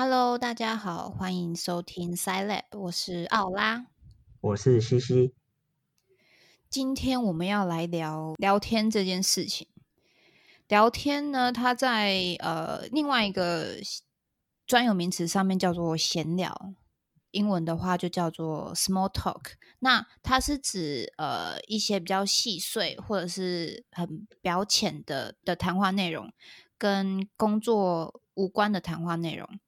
Hello，大家好，欢迎收听 Scilab，我是奥拉，我是西西。今天我们要来聊聊天这件事情。聊天呢，它在呃另外一个专有名词上面叫做闲聊，英文的话就叫做 small talk。那它是指呃一些比较细碎或者是很表浅的的谈话内容，跟工作无关的谈话内容。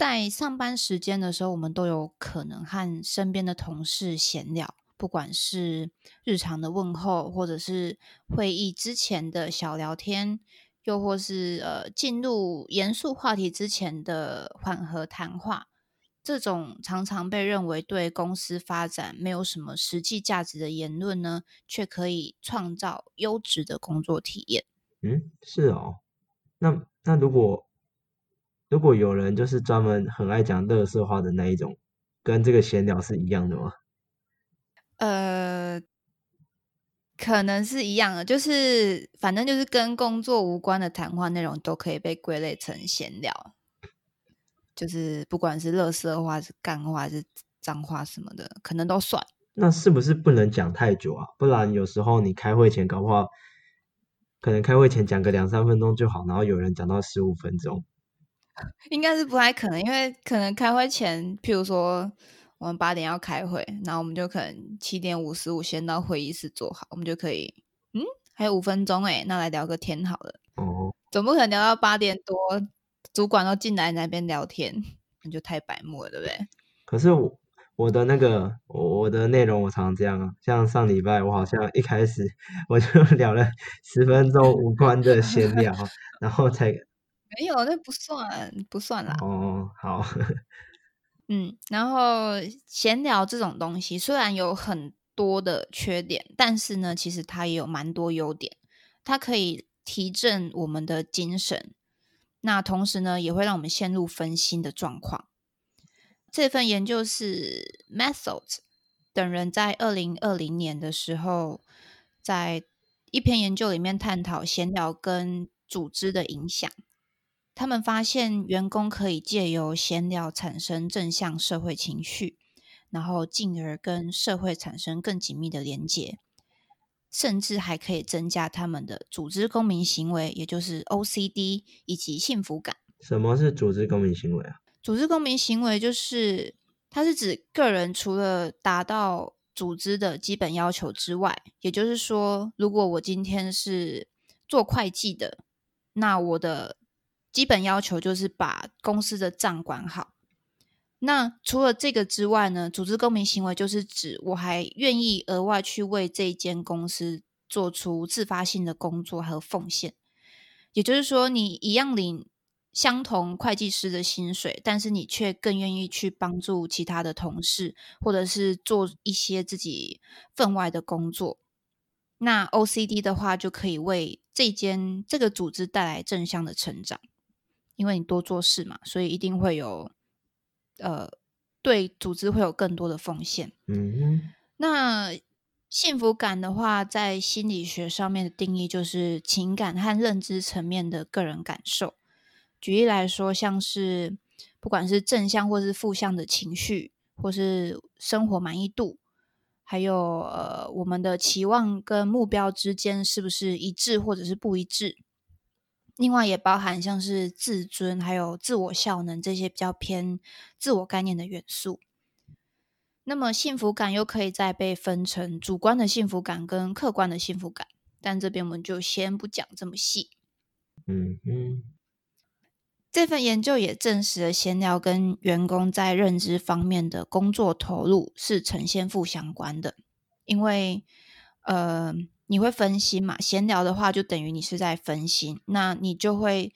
在上班时间的时候，我们都有可能和身边的同事闲聊。不管是日常的问候，或者是会议之前的小聊天，又或是呃进入严肃话题之前的缓和谈话，这种常常被认为对公司发展没有什么实际价值的言论呢，却可以创造优质的工作体验。嗯，是哦。那那如果如果有人就是专门很爱讲乐色话的那一种，跟这个闲聊是一样的吗？呃，可能是一样的，就是反正就是跟工作无关的谈话内容都可以被归类成闲聊，就是不管是乐色话、是干话、是脏话什么的，可能都算。那是不是不能讲太久啊？不然有时候你开会前搞不好，可能开会前讲个两三分钟就好，然后有人讲到十五分钟，应该是不太可能，因为可能开会前，譬如说。我们八点要开会，然后我们就可能七点五十五先到会议室坐好，我们就可以，嗯，还有五分钟哎，那来聊个天好了。哦，总不可能聊到八点多，主管都进来那边聊天，那就太白目了，对不对？可是我我的那个我的内容我常常这样啊，像上礼拜我好像一开始 我就聊了十分钟无关的闲聊，然后才没有，那不算不算啦。哦，好。嗯，然后闲聊这种东西虽然有很多的缺点，但是呢，其实它也有蛮多优点。它可以提振我们的精神，那同时呢，也会让我们陷入分心的状况。这份研究是 Methods 等人在二零二零年的时候，在一篇研究里面探讨闲聊跟组织的影响。他们发现，员工可以借由闲聊产生正向社会情绪，然后进而跟社会产生更紧密的连接，甚至还可以增加他们的组织公民行为，也就是 OCD 以及幸福感。什么是组织公民行为啊？组织公民行为就是它是指个人除了达到组织的基本要求之外，也就是说，如果我今天是做会计的，那我的基本要求就是把公司的账管好。那除了这个之外呢？组织公民行为就是指我还愿意额外去为这间公司做出自发性的工作和奉献。也就是说，你一样领相同会计师的薪水，但是你却更愿意去帮助其他的同事，或者是做一些自己分外的工作。那 OCD 的话，就可以为这间这个组织带来正向的成长。因为你多做事嘛，所以一定会有，呃，对组织会有更多的奉献。嗯，那幸福感的话，在心理学上面的定义就是情感和认知层面的个人感受。举例来说，像是不管是正向或是负向的情绪，或是生活满意度，还有呃我们的期望跟目标之间是不是一致或者是不一致。另外也包含像是自尊，还有自我效能这些比较偏自我概念的元素。那么幸福感又可以再被分成主观的幸福感跟客观的幸福感，但这边我们就先不讲这么细。嗯嗯，这份研究也证实了闲聊跟员工在认知方面的工作投入是呈现负相关的，因为呃。你会分心嘛？闲聊的话，就等于你是在分心，那你就会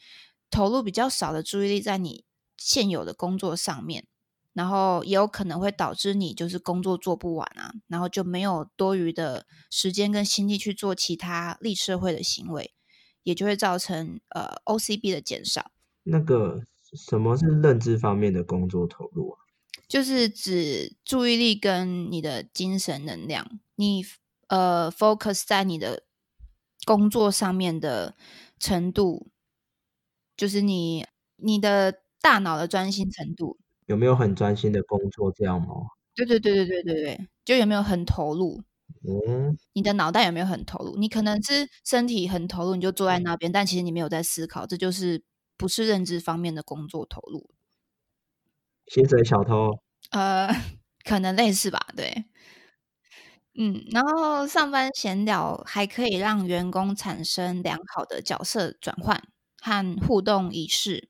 投入比较少的注意力在你现有的工作上面，然后也有可能会导致你就是工作做不完啊，然后就没有多余的时间跟心力去做其他利社会的行为，也就会造成呃 OCB 的减少。那个什么是认知方面的工作投入啊？就是指注意力跟你的精神能量，你。呃，focus 在你的工作上面的程度，就是你你的大脑的专心程度。有没有很专心的工作这样吗？对对对对对对对，就有没有很投入？嗯，你的脑袋有没有很投入？你可能是身体很投入，你就坐在那边，但其实你没有在思考，这就是不是认知方面的工作投入。薪水小偷，呃，可能类似吧，对。嗯，然后上班闲聊还可以让员工产生良好的角色转换和互动仪式。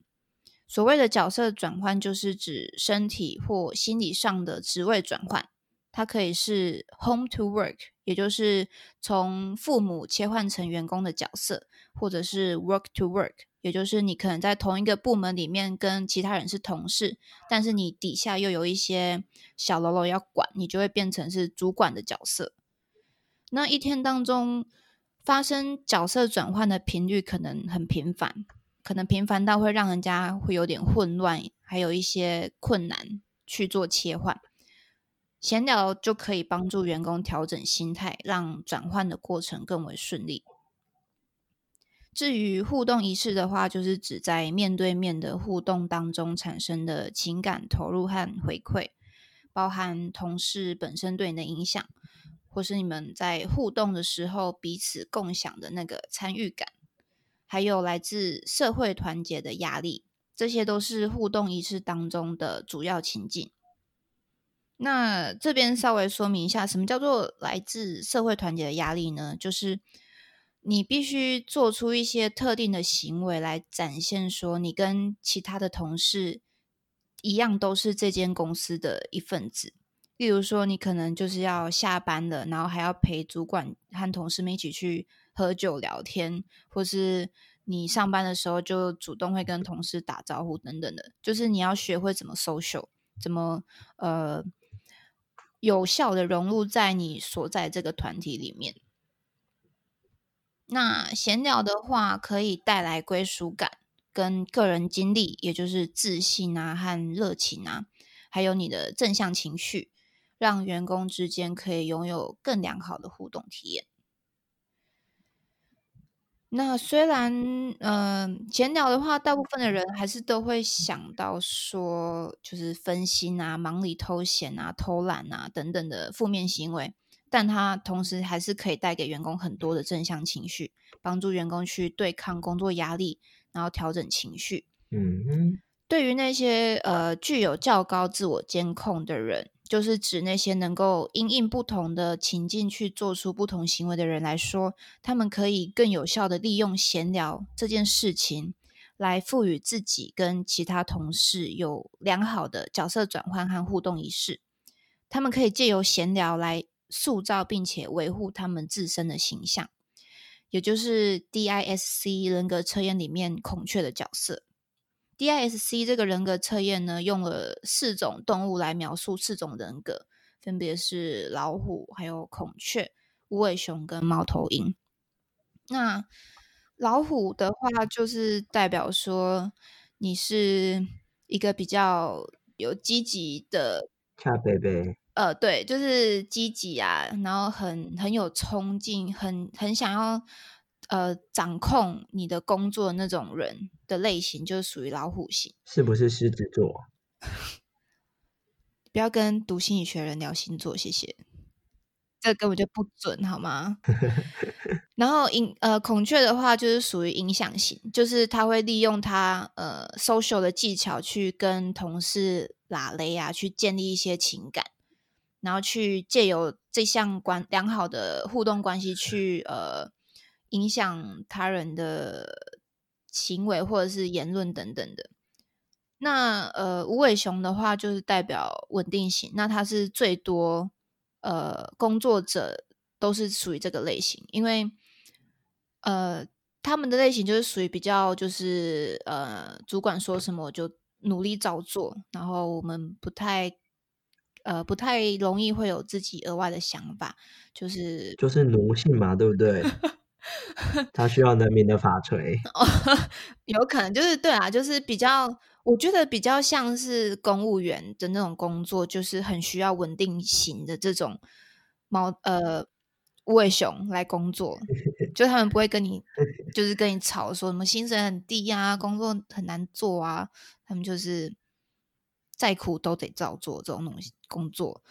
所谓的角色转换，就是指身体或心理上的职位转换。它可以是 home to work，也就是从父母切换成员工的角色，或者是 work to work，也就是你可能在同一个部门里面跟其他人是同事，但是你底下又有一些小喽啰要管，你就会变成是主管的角色。那一天当中发生角色转换的频率可能很频繁，可能频繁到会让人家会有点混乱，还有一些困难去做切换。闲聊就可以帮助员工调整心态，让转换的过程更为顺利。至于互动仪式的话，就是指在面对面的互动当中产生的情感投入和回馈，包含同事本身对你的影响，或是你们在互动的时候彼此共享的那个参与感，还有来自社会团结的压力，这些都是互动仪式当中的主要情境。那这边稍微说明一下，什么叫做来自社会团结的压力呢？就是你必须做出一些特定的行为来展现，说你跟其他的同事一样，都是这间公司的一份子。例如说，你可能就是要下班了，然后还要陪主管和同事们一起去喝酒聊天，或是你上班的时候就主动会跟同事打招呼等等的，就是你要学会怎么 social，怎么呃。有效的融入在你所在这个团体里面。那闲聊的话，可以带来归属感跟个人经历，也就是自信啊和热情啊，还有你的正向情绪，让员工之间可以拥有更良好的互动体验。那虽然，嗯，闲聊的话，大部分的人还是都会想到说，就是分心啊、忙里偷闲啊、偷懒啊等等的负面行为，但它同时还是可以带给员工很多的正向情绪，帮助员工去对抗工作压力，然后调整情绪。嗯，对于那些呃具有较高自我监控的人。就是指那些能够因应不同的情境去做出不同行为的人来说，他们可以更有效的利用闲聊这件事情，来赋予自己跟其他同事有良好的角色转换和互动仪式。他们可以借由闲聊来塑造并且维护他们自身的形象，也就是 DISC 人格测验里面孔雀的角色。DISC 这个人格测验呢，用了四种动物来描述四种人格，分别是老虎、还有孔雀、无尾熊跟猫头鹰。那老虎的话，就是代表说你是一个比较有积极的，恰贝贝，呃，对，就是积极啊，然后很很有冲劲，很很想要。呃，掌控你的工作那种人的类型，就是属于老虎型，是不是狮子座？不要跟读心理学人聊星座，谢谢，这根本就不准，好吗？然后影呃，孔雀的话就是属于影响型，就是他会利用他呃 social 的技巧去跟同事拉雷啊，去建立一些情感，然后去借由这项关良好的互动关系去呃。影响他人的行为或者是言论等等的。那呃，无尾熊的话就是代表稳定型，那它是最多呃工作者都是属于这个类型，因为呃他们的类型就是属于比较就是呃主管说什么就努力照做，然后我们不太呃不太容易会有自己额外的想法，就是就是奴性嘛，对不对？他需要人民的法锤，有可能就是对啊，就是比较，我觉得比较像是公务员的那种工作，就是很需要稳定型的这种猫呃无尾熊来工作，就他们不会跟你，就是跟你吵说什么薪水很低啊，工作很难做啊，他们就是再苦都得照做这种东西工作。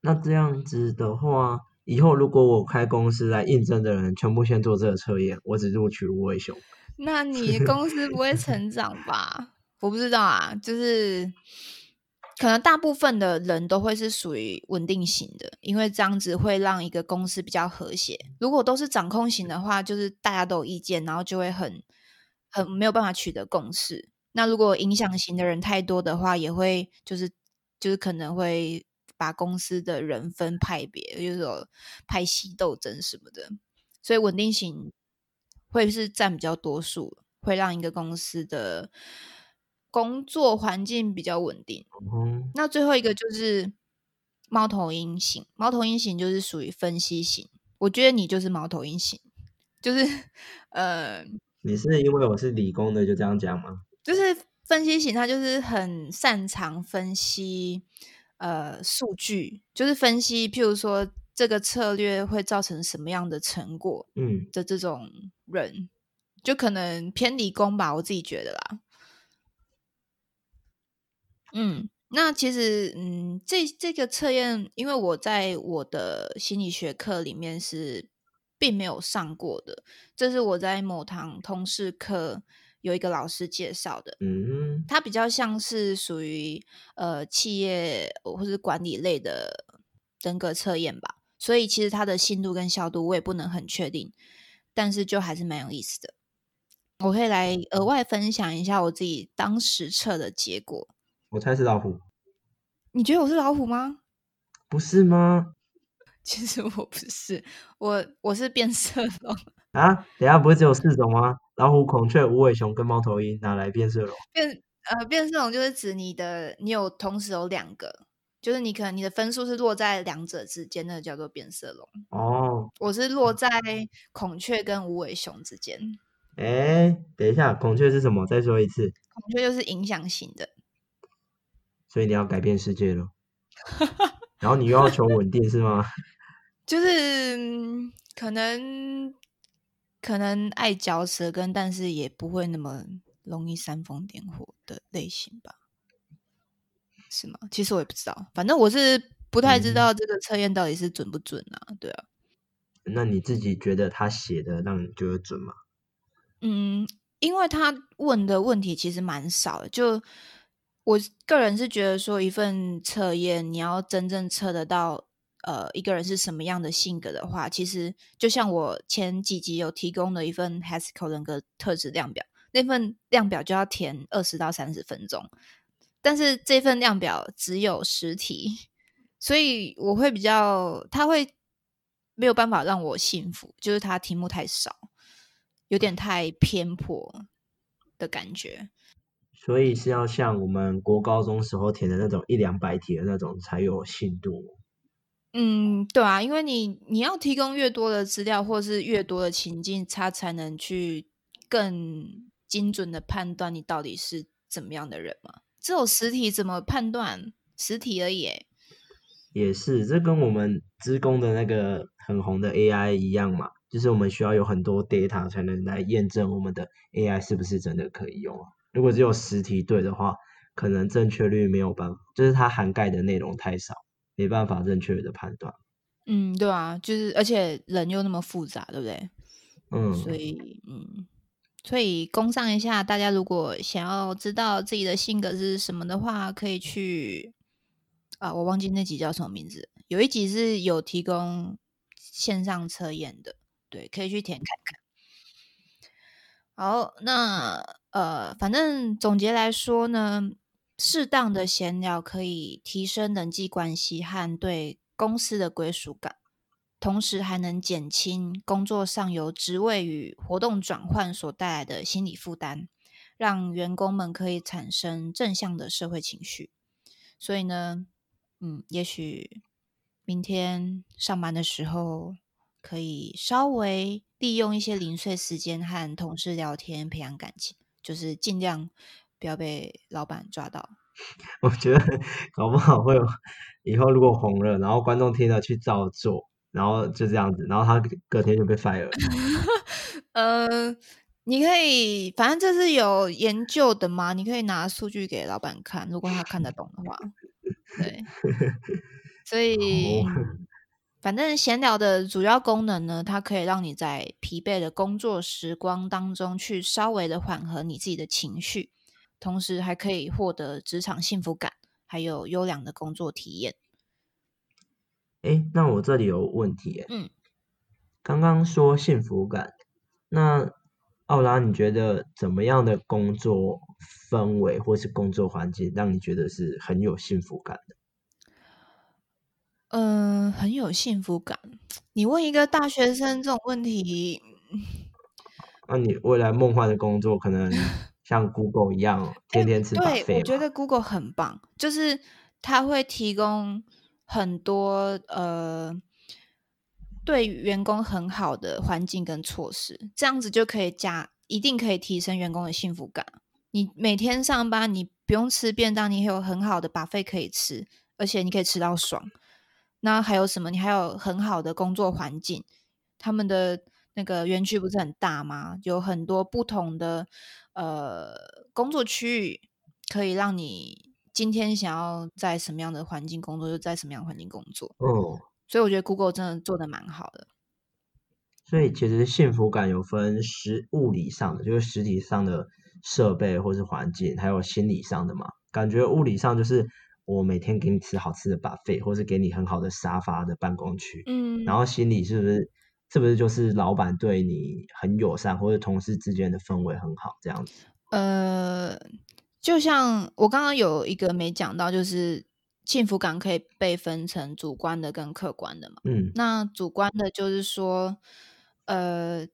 那这样子的话，以后如果我开公司来应征的人全部先做这个测验，我只录取无尾熊，那你 公司不会成长吧？我不知道啊，就是。可能大部分的人都会是属于稳定型的，因为这样子会让一个公司比较和谐。如果都是掌控型的话，就是大家都有意见，然后就会很很没有办法取得共识。那如果影响型的人太多的话，也会就是就是可能会把公司的人分派别，就是有派系斗争什么的。所以稳定型会是占比较多数，会让一个公司的。工作环境比较稳定。那最后一个就是猫头鹰型，猫头鹰型就是属于分析型。我觉得你就是猫头鹰型，就是呃，你是因为我是理工的就这样讲吗？就是分析型，他就是很擅长分析呃数据，就是分析，譬如说这个策略会造成什么样的成果，嗯的这种人，就可能偏理工吧，我自己觉得啦。嗯，那其实，嗯，这这个测验，因为我在我的心理学课里面是并没有上过的，这是我在某堂通识课有一个老师介绍的。嗯，它比较像是属于呃企业或是管理类的人格测验吧，所以其实它的信度跟效度我也不能很确定，但是就还是蛮有意思的。我可以来额外分享一下我自己当时测的结果。我猜是老虎，你觉得我是老虎吗？不是吗？其实我不是，我我是变色龙啊！等下不是只有四种吗？老虎、孔雀、无尾熊跟猫头鹰，哪来变色龙？变呃，变色龙就是指你的，你有同时有两个，就是你可能你的分数是落在两者之间，那个叫做变色龙。哦，我是落在孔雀跟无尾熊之间。哎，等一下，孔雀是什么？再说一次。孔雀就是影响型的。所以你要改变世界了，然后你又要求稳定是吗？就是可能可能爱嚼舌根，但是也不会那么容易煽风点火的类型吧？是吗？其实我也不知道，反正我是不太知道这个测验到底是准不准啊？对啊。那你自己觉得他写的让你觉得准吗？嗯，因为他问的问题其实蛮少的，就。我个人是觉得说，一份测验你要真正测得到，呃，一个人是什么样的性格的话，其实就像我前几集有提供的一份 Haskell 人格特质量表，那份量表就要填二十到三十分钟，但是这份量表只有十题，所以我会比较，他会没有办法让我信服，就是他题目太少，有点太偏颇的感觉。所以是要像我们国高中时候填的那种一两百题的那种才有信度。嗯，对啊，因为你你要提供越多的资料，或是越多的情境，他才能去更精准的判断你到底是怎么样的人嘛。只有实体怎么判断？实体而已。也是，这跟我们职工的那个很红的 AI 一样嘛，就是我们需要有很多 data 才能来验证我们的 AI 是不是真的可以用啊。如果只有实体对的话，可能正确率没有办法，就是它涵盖的内容太少，没办法正确的判断。嗯，对啊，就是而且人又那么复杂，对不对？嗯，所以嗯，所以公上一下，大家如果想要知道自己的性格是什么的话，可以去啊，我忘记那集叫什么名字，有一集是有提供线上测验的，对，可以去填看看。好，那呃，反正总结来说呢，适当的闲聊可以提升人际关系和对公司的归属感，同时还能减轻工作上由职位与活动转换所带来的心理负担，让员工们可以产生正向的社会情绪。所以呢，嗯，也许明天上班的时候。可以稍微利用一些零碎时间和同事聊天，培养感情，就是尽量不要被老板抓到。我觉得搞不好会有以后如果红了，然后观众听了去照做，然后就这样子，然后他隔天就被 fire 了。呃，你可以，反正这是有研究的嘛，你可以拿数据给老板看，如果他看得懂的话，对。所以，反正闲聊的主要功能呢，它可以让你在疲惫的工作时光当中去稍微的缓和你自己的情绪，同时还可以获得职场幸福感，还有优良的工作体验。哎，那我这里有问题，嗯，刚刚说幸福感，那奥拉，你觉得怎么样的工作氛围或是工作环境，让你觉得是很有幸福感的？嗯，很有幸福感。你问一个大学生这种问题，那你未来梦幻的工作可能像 Google 一样，天天吃对，费我觉得 Google 很棒，就是它会提供很多呃对员工很好的环境跟措施，这样子就可以加，一定可以提升员工的幸福感。你每天上班，你不用吃便当，你有很好的把费可以吃，而且你可以吃到爽。那还有什么？你还有很好的工作环境，他们的那个园区不是很大吗？有很多不同的呃工作区域，可以让你今天想要在什么样的环境工作，就在什么样的环境工作。哦，所以我觉得 Google 真的做的蛮好的。所以其实幸福感有分实物理上的，就是实体上的设备或是环境，还有心理上的嘛。感觉物理上就是。我每天给你吃好吃的 buffet，或是给你很好的沙发的办公区，嗯，然后心理是不是是不是就是老板对你很友善，或者同事之间的氛围很好这样子？呃，就像我刚刚有一个没讲到，就是幸福感可以被分成主观的跟客观的嘛。嗯，那主观的就是说，呃。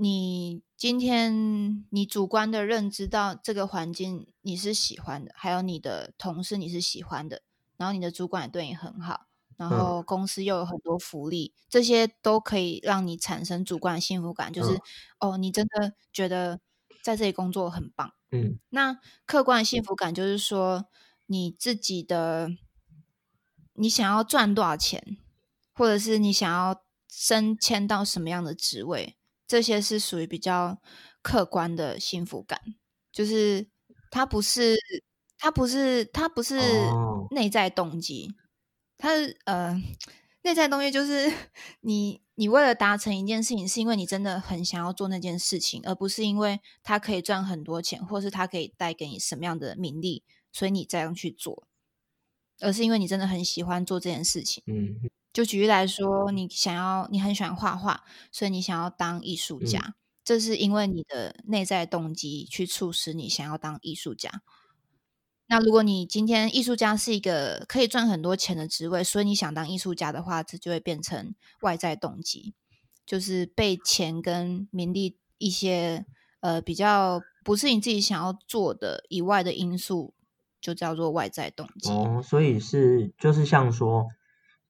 你今天你主观的认知到这个环境你是喜欢的，还有你的同事你是喜欢的，然后你的主管也对你很好，然后公司又有很多福利，这些都可以让你产生主观的幸福感，就是哦，你真的觉得在这里工作很棒。嗯，那客观的幸福感就是说你自己的，你想要赚多少钱，或者是你想要升迁到什么样的职位。这些是属于比较客观的幸福感，就是它不是，它不是，它不是内在动机，它呃，内在东西就是你，你为了达成一件事情，是因为你真的很想要做那件事情，而不是因为它可以赚很多钱，或是它可以带给你什么样的名利，所以你这样去做，而是因为你真的很喜欢做这件事情。嗯。就举例来说，你想要，你很喜欢画画，所以你想要当艺术家，这是因为你的内在动机去促使你想要当艺术家。那如果你今天艺术家是一个可以赚很多钱的职位，所以你想当艺术家的话，这就会变成外在动机，就是被钱跟名利一些呃比较不是你自己想要做的以外的因素，就叫做外在动机。哦，所以是就是像说。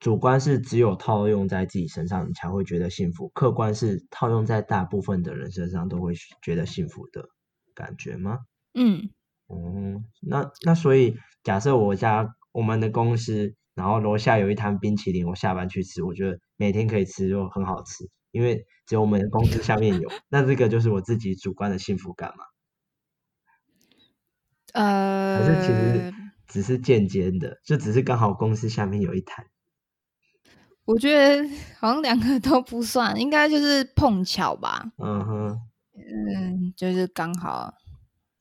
主观是只有套用在自己身上，你才会觉得幸福；客观是套用在大部分的人身上，都会觉得幸福的感觉吗？嗯，哦，那那所以假设我家我们的公司，然后楼下有一摊冰淇淋，我下班去吃，我觉得每天可以吃就很好吃，因为只有我们的公司下面有，那这个就是我自己主观的幸福感嘛？呃，可是其实只是间接的，就只是刚好公司下面有一摊。我觉得好像两个都不算，应该就是碰巧吧。嗯哼，嗯，就是刚好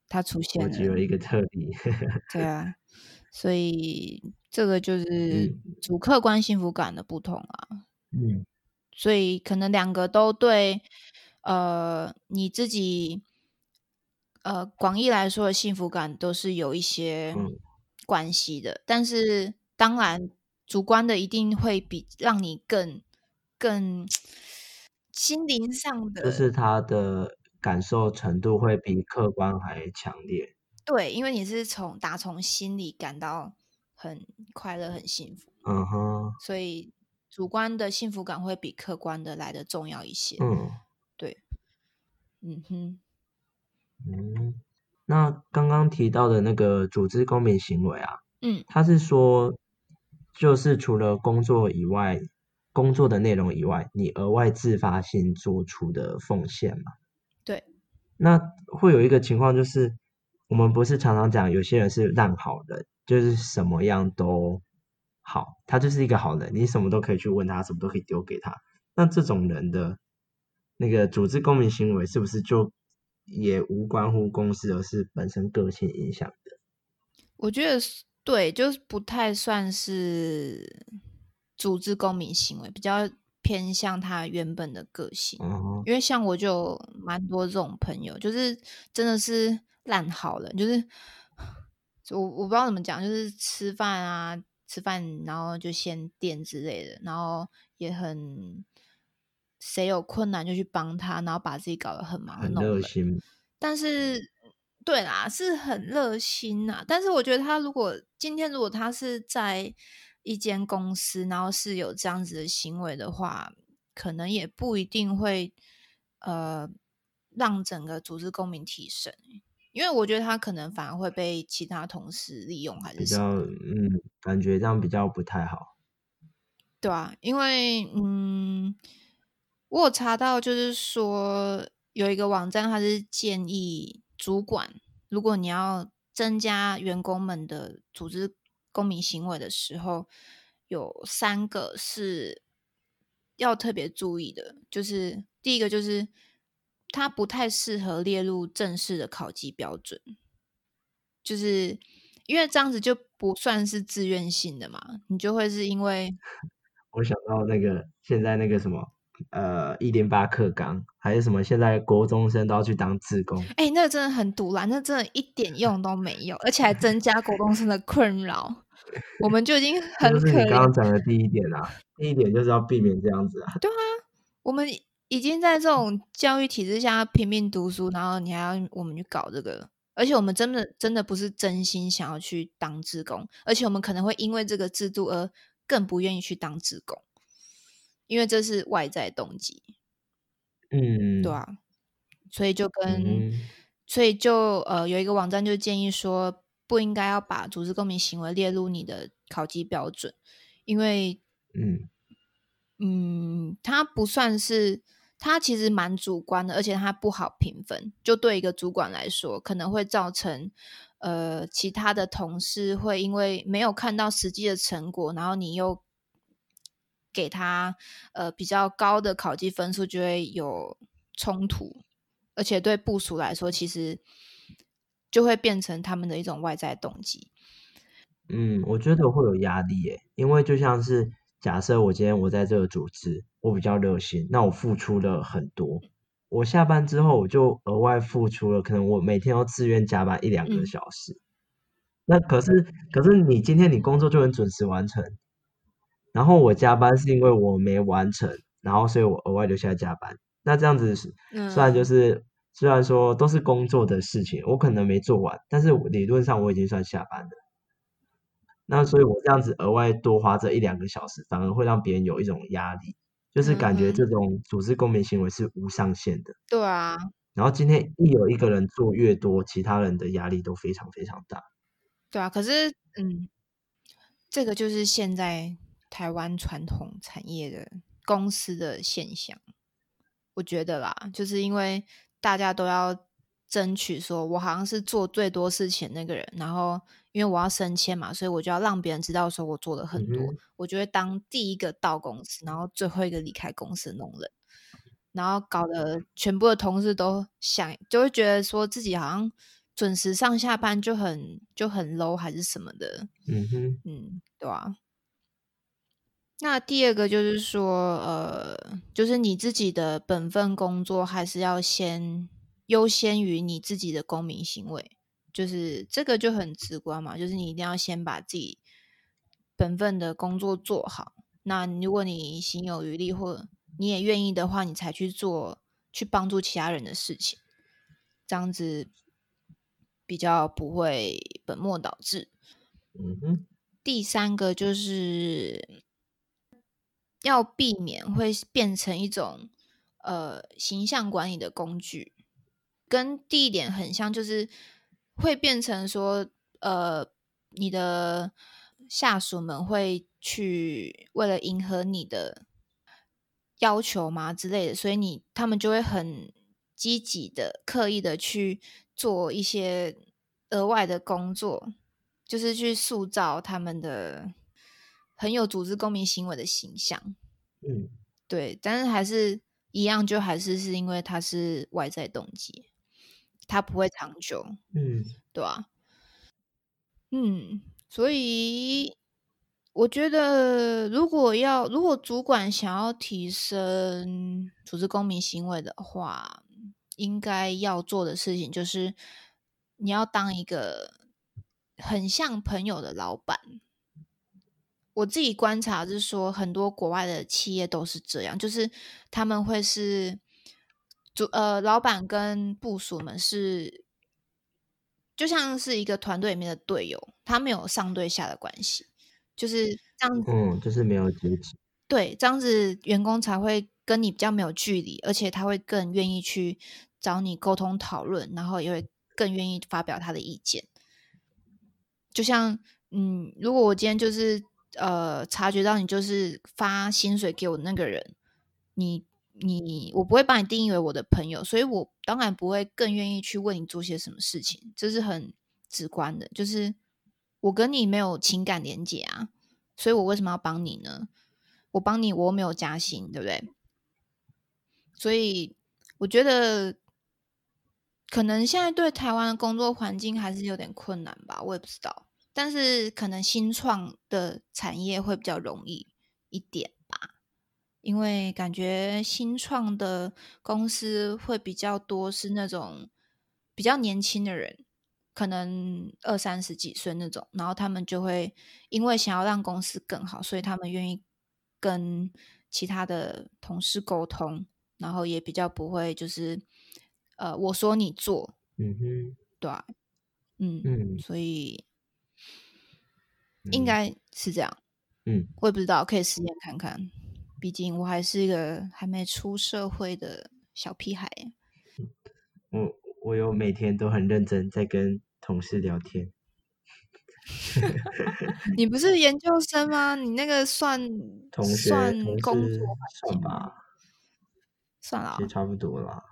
他出现了，只有一个特例。对啊，所以这个就是主客观幸福感的不同啊。嗯，所以可能两个都对，呃，你自己，呃，广义来说的幸福感都是有一些关系的，但是当然。主观的一定会比让你更更心灵上的，就是他的感受程度会比客观还强烈。对，因为你是从打从心里感到很快乐、很幸福。嗯哼，所以主观的幸福感会比客观的来的重要一些。嗯，对，嗯哼，嗯，那刚刚提到的那个组织公民行为啊，嗯，他是说。就是除了工作以外，工作的内容以外，你额外自发性做出的奉献嘛？那会有一个情况就是，我们不是常常讲有些人是烂好人，就是什么样都好，他就是一个好人，你什么都可以去问他，什么都可以丢给他。那这种人的那个组织公民行为，是不是就也无关乎公司，而是本身个性影响的？我觉得对，就是不太算是组织公民行为，比较偏向他原本的个性。因为像我就蛮多这种朋友，就是真的是烂好人，就是我我不知道怎么讲，就是吃饭啊，吃饭然后就先垫之类的，然后也很。谁有困难就去帮他，然后把自己搞得很忙，很热心。但是，对啦，是很热心呐。但是我觉得他如果今天如果他是在一间公司，然后是有这样子的行为的话，可能也不一定会呃让整个组织公民提升。因为我觉得他可能反而会被其他同事利用，还是比较嗯，感觉这样比较不太好。对啊，因为嗯。我有查到，就是说有一个网站，它是建议主管，如果你要增加员工们的组织公民行为的时候，有三个是要特别注意的。就是第一个，就是它不太适合列入正式的考级标准，就是因为这样子就不算是自愿性的嘛，你就会是因为 我想到那个现在那个什么。呃，一零八课纲还是什么？现在国中生都要去当志工，哎，那个真的很毒辣，那真的一点 用都没有，而且还增加国中生的困扰。我们就已经 很就是你刚刚讲的第一点啊，第一点就是要避免这样子啊。对啊，我们已经在这种教育体制下拼命读书，然后你还要我们去搞这个，而且我们真的真的不是真心想要去当职工，而且我们可能会因为这个制度而更不愿意去当职工。因为这是外在动机，嗯，对啊，所以就跟，所以就呃有一个网站就建议说，不应该要把组织公民行为列入你的考级标准，因为，嗯。嗯，它不算是，它其实蛮主观的，而且它不好评分，就对一个主管来说，可能会造成呃其他的同事会因为没有看到实际的成果，然后你又。给他呃比较高的考绩分数，就会有冲突，而且对部署来说，其实就会变成他们的一种外在动机。嗯，我觉得会有压力耶，因为就像是假设我今天我在这个组织，我比较热心，那我付出了很多，我下班之后我就额外付出了，可能我每天要自愿加班一两个小时。那可是可是你今天你工作就能准时完成。然后我加班是因为我没完成，然后所以我额外留下来加班。那这样子是，虽然就是虽然说都是工作的事情，我可能没做完，但是理论上我已经算下班了。那所以我这样子额外多花这一两个小时，反而会让别人有一种压力，就是感觉这种组织公民行为是无上限的。对啊。然后今天一有一个人做越多，其他人的压力都非常非常大。对啊，可是嗯，这个就是现在。台湾传统产业的公司的现象，我觉得啦，就是因为大家都要争取，说我好像是做最多事情那个人，然后因为我要升迁嘛，所以我就要让别人知道说我做了很多，我就会当第一个到公司，然后最后一个离开公司的那种人，然后搞得全部的同事都想，就会觉得说自己好像准时上下班就很就很 low 还是什么的，嗯哼，嗯，对吧？那第二个就是说，呃，就是你自己的本分工作还是要先优先于你自己的公民行为，就是这个就很直观嘛，就是你一定要先把自己本分的工作做好。那如果你心有余力或你也愿意的话，你才去做去帮助其他人的事情，这样子比较不会本末倒置。嗯哼。第三个就是。要避免会变成一种呃形象管理的工具，跟第一点很像，就是会变成说呃你的下属们会去为了迎合你的要求嘛之类的，所以你他们就会很积极的、刻意的去做一些额外的工作，就是去塑造他们的很有组织公民行为的形象。嗯，对，但是还是一样，就还是是因为它是外在动机，它不会长久，嗯，对吧、嗯，所以我觉得，如果要如果主管想要提升组织公民行为的话，应该要做的事情就是你要当一个很像朋友的老板。我自己观察是说，很多国外的企业都是这样，就是他们会是主呃，老板跟部署们是就像是一个团队里面的队友，他没有上对下的关系，就是这样子。嗯，就是没有阶级。对，这样子员工才会跟你比较没有距离，而且他会更愿意去找你沟通讨论，然后也会更愿意发表他的意见。就像，嗯，如果我今天就是呃察觉到你就是发薪水给我那个人，你你我不会把你定义为我的朋友，所以我当然不会更愿意去为你做些什么事情，这是很直观的，就是我跟你没有情感连结啊，所以我为什么要帮你呢？我帮你，我又没有加薪，对不对？所以我觉得，可能现在对台湾的工作环境还是有点困难吧，我也不知道。但是可能新创的产业会比较容易一点吧，因为感觉新创的公司会比较多是那种比较年轻的人，可能二三十几岁那种，然后他们就会因为想要让公司更好，所以他们愿意跟其他的同事沟通，然后也比较不会就是呃我说你做，嗯哼，对啊，嗯嗯。所以应嗯该是这样。嗯，我也不知道，可以实验看看。毕竟我还是一个还没出社会的小屁孩。我我有每天都很认真在跟同事聊天。你不是研究生吗？你那个算 同学算工作环算？吧，算了啊、也差不多啦。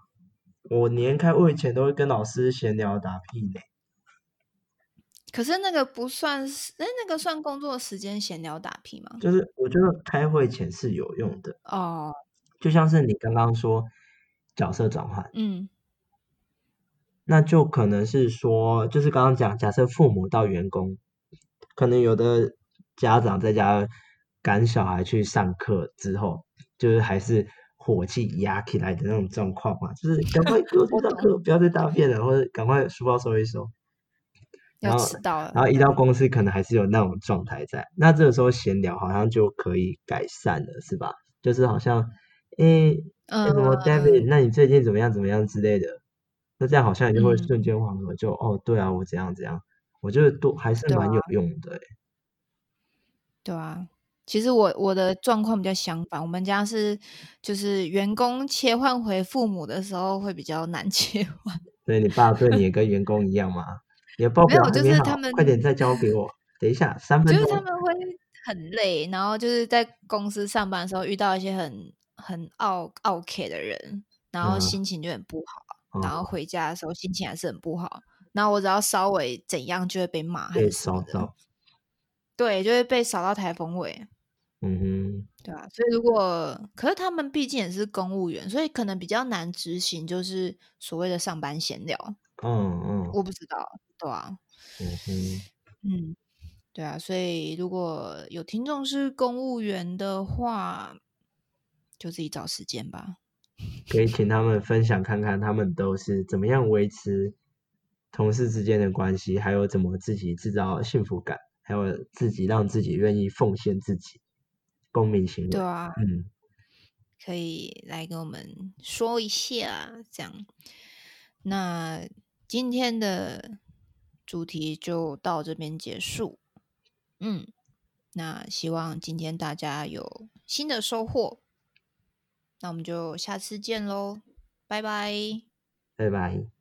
我年开会前都会跟老师闲聊打屁呢。可是那个不算是，哎，那个算工作时间闲聊打屁吗？就是我觉得开会前是有用的，哦，就像是你刚刚说角色转换，嗯。那就可能是说，就是刚刚讲，假设父母到员工，可能有的家长在家赶小孩去上课之后，就是还是火气压起来的那种状况嘛，就是赶快给我去上课，不要再大便了，或者赶快书包收一收。然要后迟到了。然后一到公司，可能还是有那种状态在。那这个时候闲聊好像就可以改善了，是吧？就是好像，诶，那什么嗯 David，那你最近怎么样怎么样之类的，那这样好像也就会嗯瞬间缓和，就哦，对啊，我怎样怎样，我觉得都还是蛮有用的欸。对啊，其实我我的状况比较相反，我们家是就是员工切换回父母的时候会比较难 切换。所以你爸对你也跟员工一样吗？你的报没有就是他们，快点再交给我。等一下，三分钟就是。他们会很累，然后就是在公司上班的时候遇到一些很很傲傲 K 的人，然后嗯心情就很不好，然后哦回家的时候心情还是很不好，然后我只要稍微怎样就会被骂还被是什么的，烧到，对，就会被扫到台风尾。嗯哼，对啊，所以如果可是他们毕竟也是公务员，所以可能比较难执行，就是所谓的上班闲聊。嗯嗯我不知道，对啊，嗯哼，嗯，对啊，所以如果有听众是公务员的话，就自己找时间吧。可以请他们分享看看，他们都是怎么样维持同事之间的关系，还有怎么自己制造幸福感，还有自己让自己愿意奉献自己，公民行为。对啊，嗯，可以来跟我们说一下，这样。那今天的主题就到这边结束。嗯，那希望今天大家有新的收获。那我们就下次见喽，拜拜。拜拜。